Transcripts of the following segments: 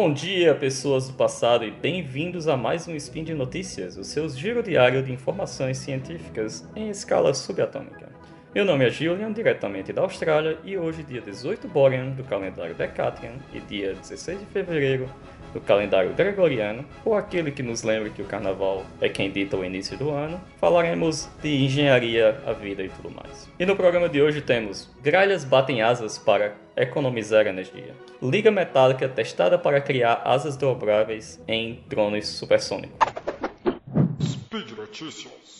Bom dia, pessoas do passado, e bem-vindos a mais um Spin de Notícias, o seu giro diário de informações científicas em escala subatômica. Meu nome é Julian, diretamente da Austrália, e hoje, dia 18 Borean do calendário Decatrian e dia 16 de fevereiro do calendário gregoriano, ou aquele que nos lembra que o carnaval é quem dita o início do ano, falaremos de engenharia, a vida e tudo mais. E no programa de hoje temos gralhas batem asas para economizar energia. Liga metálica testada para criar asas dobráveis em drones supersônicos. Speed Notícias.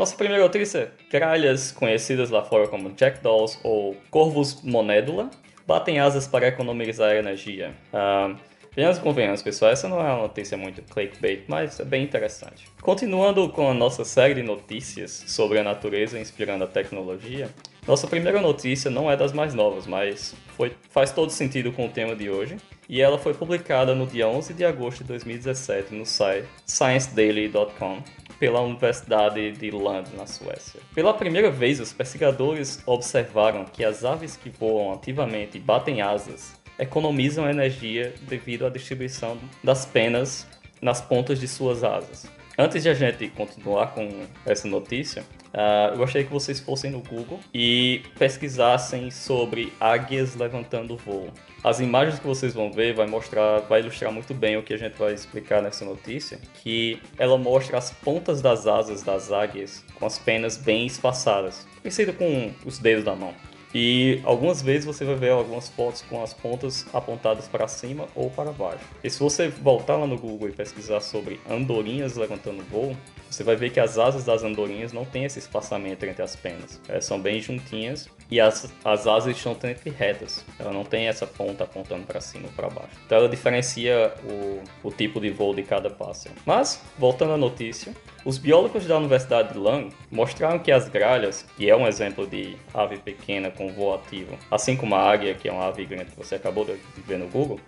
Nossa primeira notícia: gralhas conhecidas lá fora como jackdaws ou corvos monédula batem asas para economizar energia. Uh, Venhamos convenhamos, pessoal, essa não é uma notícia muito clickbait, mas é bem interessante. Continuando com a nossa série de notícias sobre a natureza inspirando a tecnologia, nossa primeira notícia não é das mais novas, mas foi, faz todo sentido com o tema de hoje, e ela foi publicada no dia 11 de agosto de 2017 no site sciencedaily.com pela Universidade de Lund, na Suécia. Pela primeira vez, os pesquisadores observaram que as aves que voam ativamente e batem asas economizam energia devido à distribuição das penas nas pontas de suas asas. Antes de a gente continuar com essa notícia, uh, eu gostaria que vocês fossem no Google e pesquisassem sobre águias levantando voo. As imagens que vocês vão ver vai mostrar, vai ilustrar muito bem o que a gente vai explicar nessa notícia, que ela mostra as pontas das asas das águias com as penas bem espaçadas, parecido com os dedos da mão. E algumas vezes você vai ver algumas fotos com as pontas apontadas para cima ou para baixo. E se você voltar lá no Google e pesquisar sobre andorinhas levantando voo, você vai ver que as asas das andorinhas não tem esse espaçamento entre as penas. Elas são bem juntinhas e as, as asas estão sempre retas. Ela não tem essa ponta apontando para cima ou para baixo. Então ela diferencia o, o tipo de voo de cada pássaro. Mas, voltando à notícia, os biólogos da Universidade de Lund mostraram que as gralhas, que é um exemplo de ave pequena com voo ativo, assim como a águia, que é uma ave grande que você acabou de ver no Google,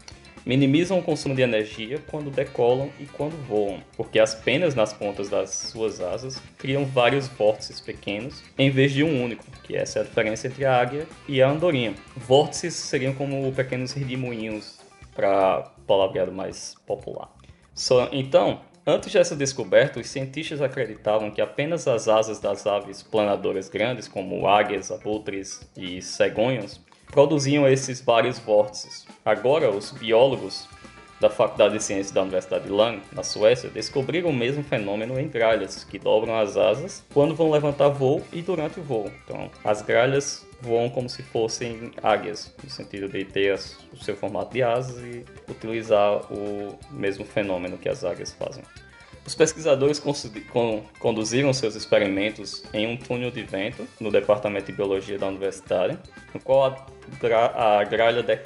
minimizam o consumo de energia quando decolam e quando voam, porque as penas nas pontas das suas asas criam vários vórtices pequenos em vez de um único, que essa é a diferença entre a águia e a andorinha. Vórtices seriam como pequenos redemoinhos para palavreado mais popular. So, então, Antes dessa descoberta, os cientistas acreditavam que apenas as asas das aves planadoras grandes, como águias, abutres e cegonhas, produziam esses vários vórtices. Agora, os biólogos da Faculdade de Ciências da Universidade de Lund, na Suécia, descobriram o mesmo fenômeno em gralhas, que dobram as asas quando vão levantar voo e durante o voo. Então, as gralhas voam como se fossem águias, no sentido de ter o seu formato de asas e utilizar o mesmo fenômeno que as águias fazem. Os pesquisadores conduziram seus experimentos em um túnel de vento no Departamento de Biologia da Universidade, no qual a, a gralha de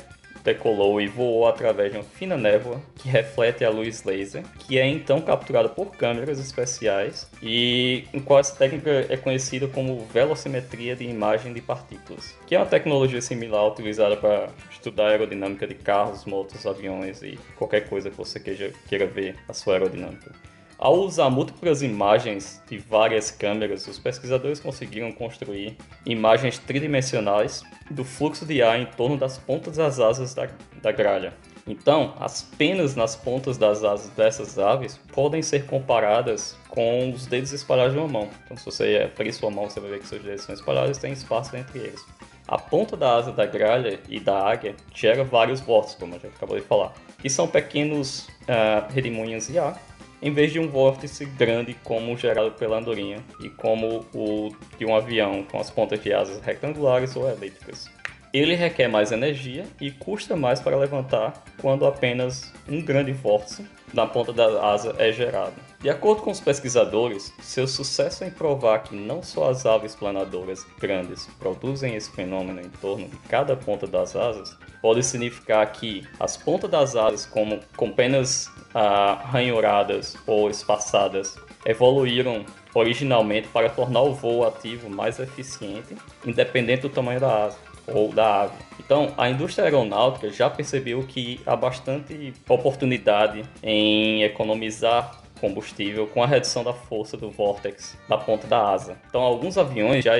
decolou e voou através de uma fina névoa que reflete a luz laser, que é então capturada por câmeras especiais e em qual essa técnica é conhecida como velocimetria de imagem de partículas, que é uma tecnologia similar utilizada para estudar a aerodinâmica de carros, motos, aviões e qualquer coisa que você queira ver a sua aerodinâmica. Ao usar múltiplas imagens de várias câmeras, os pesquisadores conseguiram construir imagens tridimensionais do fluxo de ar em torno das pontas das asas da, da gralha. Então, as penas nas pontas das asas dessas aves podem ser comparadas com os dedos espalhados de uma mão. Então, se você abrir sua mão, você vai ver que seus dedos são espalhados e tem espaço entre eles. A ponta da asa da gralha e da águia gera vários vórtices, como a gente acabou de falar, que são pequenos uh, redemoinhos de ar em vez de um vórtice grande como gerado pela andorinha e como o de um avião com as pontas de asas retangulares ou elípticas. Ele requer mais energia e custa mais para levantar quando apenas um grande vórtice na ponta da asa é gerado. De acordo com os pesquisadores, seu sucesso em provar que não só as aves planadoras grandes produzem esse fenômeno em torno de cada ponta das asas pode significar que as pontas das asas, como, com penas ah, ranhuradas ou espaçadas, evoluíram originalmente para tornar o voo ativo mais eficiente, independente do tamanho da asa ou da ave. Então, a indústria aeronáutica já percebeu que há bastante oportunidade em economizar combustível com a redução da força do vórtex da ponta da asa. Então, alguns aviões já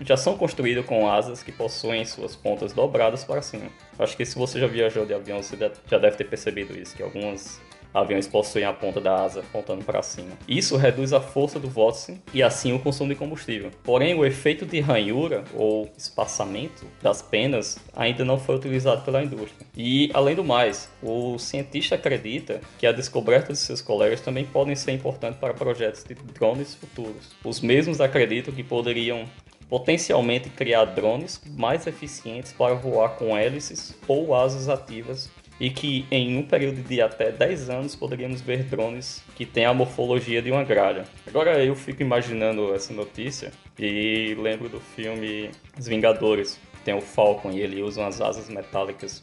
já são construídos com asas que possuem suas pontas dobradas para cima. Acho que se você já viajou de avião, você já deve ter percebido isso, que algumas aviões possuem a ponta da asa apontando para cima. Isso reduz a força do vórtice e assim o consumo de combustível. Porém, o efeito de ranhura ou espaçamento das penas ainda não foi utilizado pela indústria. E, além do mais, o cientista acredita que a descoberta de seus colegas também podem ser importantes para projetos de drones futuros. Os mesmos acreditam que poderiam potencialmente criar drones mais eficientes para voar com hélices ou asas ativas e que em um período de até 10 anos poderíamos ver drones que têm a morfologia de uma gralha. Agora eu fico imaginando essa notícia e lembro do filme Os Vingadores, tem o Falcon e ele usa umas asas metálicas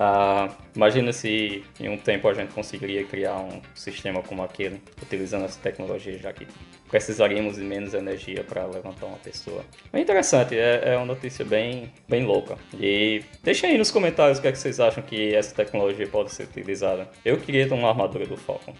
ah, imagina se em um tempo a gente conseguiria criar um sistema como aquele, utilizando essa tecnologia, já que precisaríamos de menos energia para levantar uma pessoa. É interessante, é, é, uma notícia bem, bem louca. E deixem aí nos comentários o que, é que vocês acham que essa tecnologia pode ser utilizada. Eu queria ter uma armadura do Falcon.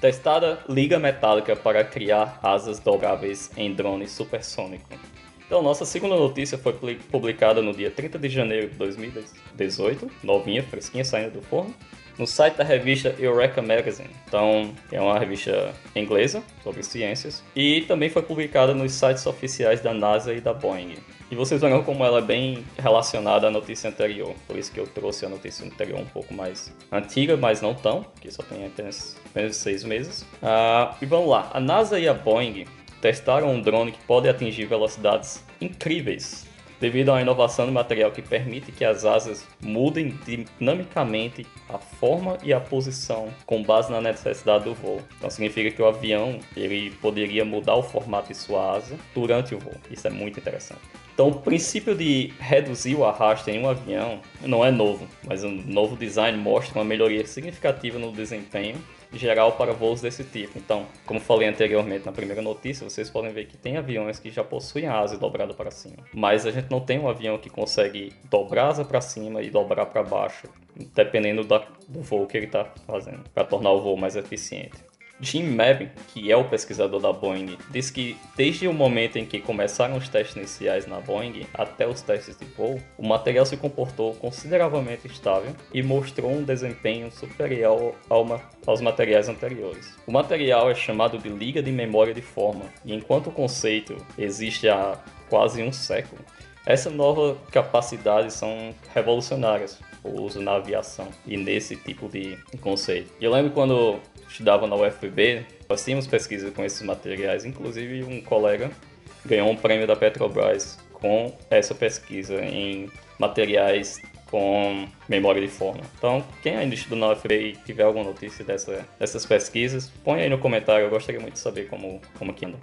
Testada liga metálica para criar asas dobráveis em drone supersônico. Então, nossa segunda notícia foi publicada no dia 30 de janeiro de 2018, novinha, fresquinha, saindo do forno, no site da revista Eureka Magazine. Então, é uma revista inglesa sobre ciências e também foi publicada nos sites oficiais da NASA e da Boeing. E vocês verão como ela é bem relacionada à notícia anterior, por isso que eu trouxe a notícia anterior um pouco mais antiga, mas não tão, que só tem apenas, apenas seis meses. Uh, e vamos lá, a NASA e a Boeing testaram um drone que pode atingir velocidades incríveis devido a uma inovação no material que permite que as asas mudem dinamicamente a forma e a posição com base na necessidade do voo. Então significa que o avião ele poderia mudar o formato de sua asa durante o voo. Isso é muito interessante. Então, o princípio de reduzir o arrasto em um avião não é novo, mas um novo design mostra uma melhoria significativa no desempenho geral para voos desse tipo. Então, como falei anteriormente na primeira notícia, vocês podem ver que tem aviões que já possuem a asa dobrada para cima, mas a gente não tem um avião que consegue dobrar a asa para cima e dobrar para baixo, dependendo da, do voo que ele está fazendo, para tornar o voo mais eficiente. Jim Mabin, que é o pesquisador da Boeing, diz que desde o momento em que começaram os testes iniciais na Boeing até os testes de voo, o material se comportou consideravelmente estável e mostrou um desempenho superior aos materiais anteriores. O material é chamado de liga de memória de forma, e enquanto o conceito existe há quase um século, essa nova capacidade são revolucionárias o uso na aviação e nesse tipo de conceito. Eu lembro quando estudava na UFB, nós tínhamos pesquisa com esses materiais, inclusive um colega ganhou um prêmio da Petrobras com essa pesquisa em materiais com memória de forma. Então, quem ainda estuda na UFB e tiver alguma notícia dessa, dessas pesquisas, põe aí no comentário, eu gostaria muito de saber como, como que anda.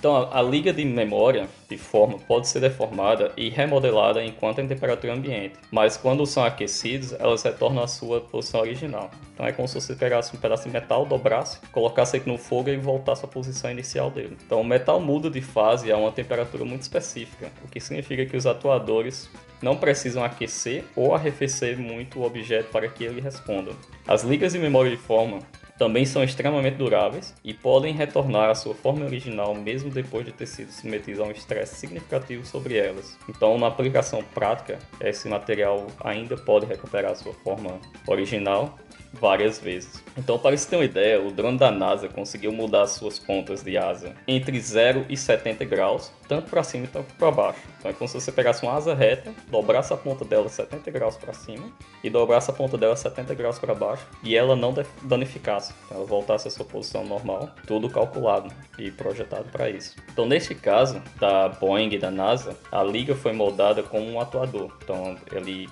Então, a, a, liga de memória de forma pode ser deformada e remodelada enquanto em temperatura ambiente, mas quando são aquecidos, elas retornam à sua posição original. Então, é como se você pegasse um pedaço de metal, dobrasse, colocasse ele no fogo e voltasse à posição inicial dele. Então, o metal muda de fase a uma temperatura muito específica, o que significa que os atuadores não precisam aquecer ou arrefecer muito o objeto para que ele responda. As ligas de memória de forma também são extremamente duráveis e podem retornar à sua forma original mesmo depois de ter sido submetidos a um estresse significativo sobre elas. Então, na aplicação prática, esse material ainda pode recuperar a sua forma original várias vezes. Então, para você ter uma ideia, o drone da NASA conseguiu mudar suas pontas de asa entre 0 e 70 graus, tanto para cima quanto para baixo. Então, é como se você pegasse uma asa reta, dobrasse a ponta dela 70 graus para cima e dobrasse a ponta dela 70 graus para baixo e ela não danificasse. Então, ela voltasse à sua posição normal, tudo calculado e projetado para isso. Então, neste caso da Boeing e da NASA, a liga foi moldada com um atuador. Então, ele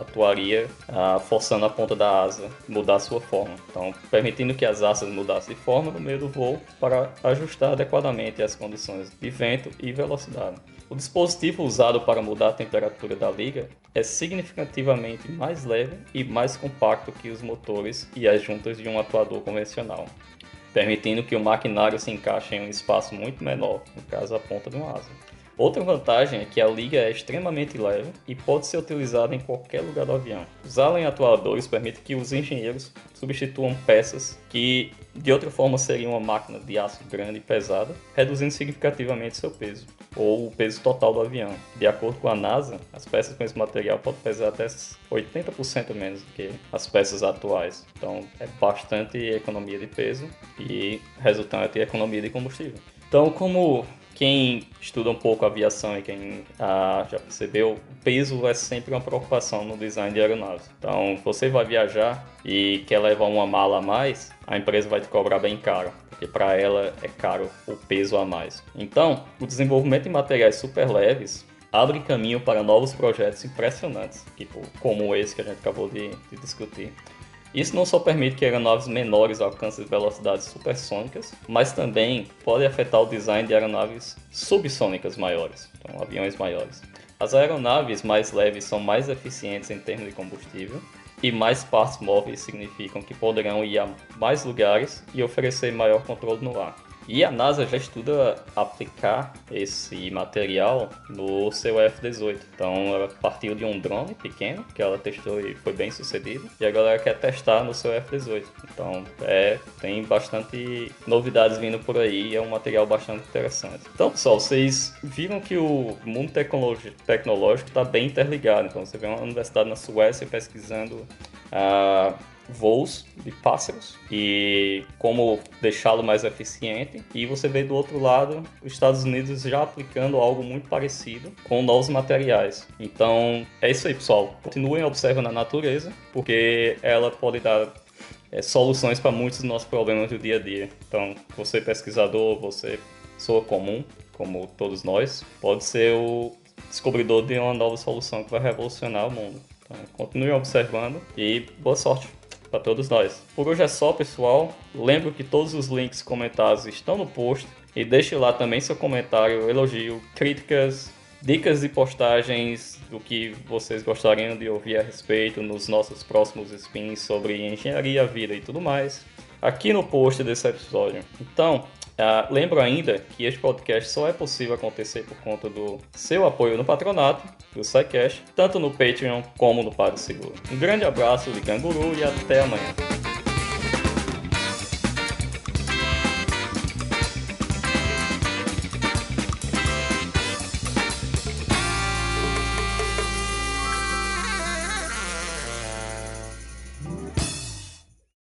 atuaria ah, forçando a ponta da asa mudar sua forma. Então, permitindo que as asas mudassem de forma no meio do voo para ajustar adequadamente as condições de vento e velocidade. O dispositivo usado para mudar a temperatura da liga é significativamente mais leve e mais compacto que os motores e as juntas de um atuador convencional, permitindo que o maquinário se encaixe em um espaço muito menor, no caso a ponta de uma asa. Outra vantagem é que a liga é extremamente leve e pode ser utilizada em qualquer lugar do avião. Usá-la em atuadores permite que os engenheiros substituam peças que de outra forma seriam uma máquina de aço grande e pesada, reduzindo significativamente seu peso, ou o peso total do avião. De acordo com a NASA, as peças com esse material podem pesar até 80% menos do que as peças atuais. Então é bastante economia de peso e resultante economia de combustível. Então, como quem estuda um pouco aviação e quem ah, já percebeu, o peso é sempre uma preocupação no design de aeronaves. Então, você vai viajar e quer levar uma mala a mais, a empresa vai te cobrar bem caro, porque para ela é caro o peso a mais. Então, o desenvolvimento de materiais super leves abre caminho para novos projetos impressionantes, tipo como esse que a gente acabou de, de discutir. Isso não só permite que aeronaves menores alcancem velocidades supersônicas, mas também pode afetar o design de aeronaves subsônicas maiores, então aviões maiores. As aeronaves mais leves são mais eficientes em termos de combustível e mais partes móveis significam que poderão ir a mais lugares e oferecer maior controle no ar. E a NASA já estuda aplicar esse material no seu F-18. Então ela partiu de um drone pequeno que ela testou e foi bem sucedido. E agora ela quer testar no seu F-18. Então é, tem bastante novidades vindo por aí. É um material bastante interessante. Então pessoal, vocês viram que o mundo tecnológico está bem interligado. Então você vê uma universidade na Suécia pesquisando a uh, voos de pássaros e como deixá-lo mais eficiente. E você vê do outro lado os Estados Unidos já aplicando algo muito parecido com novos materiais. Então é isso aí, pessoal. Continuem observando a natureza, porque ela pode dar é, soluções para muitos dos nossos problemas do dia a dia. Então, você pesquisador, você pessoa comum, como todos nós, pode ser o descobridor de uma nova solução que vai revolucionar o mundo. Então, continue observando e boa sorte! Para todos nós. Por hoje é só, pessoal. Lembro que todos os links comentados estão no post e deixe lá também seu comentário, elogio, críticas, dicas e postagens do que vocês gostariam de ouvir a respeito nos nossos próximos spins sobre engenharia, vida e tudo mais, aqui no post desse episódio. Então, Uh, lembro ainda que este podcast só é possível acontecer por conta do seu apoio no patronato do SciCash, tanto no Patreon como no PagSeguro. Um grande abraço de Canguru e até amanhã.